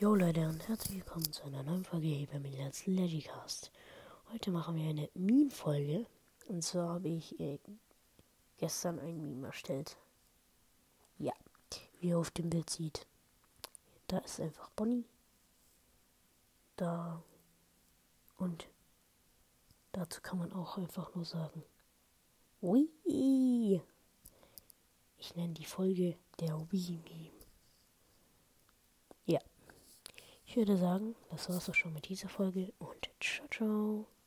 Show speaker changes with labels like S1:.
S1: Jo Leute und herzlich willkommen zu einer neuen Folge hier bei als Legicast. Heute machen wir eine Meme-Folge. Und zwar habe ich äh, gestern ein Meme erstellt. Ja, wie ihr auf dem Bild sieht. Da ist einfach Bonnie. Da. Und dazu kann man auch einfach nur sagen. Ui. Ich nenne die Folge der Wii-Meme. Ja. Ich würde sagen, das war's auch schon mit dieser Folge und ciao, ciao.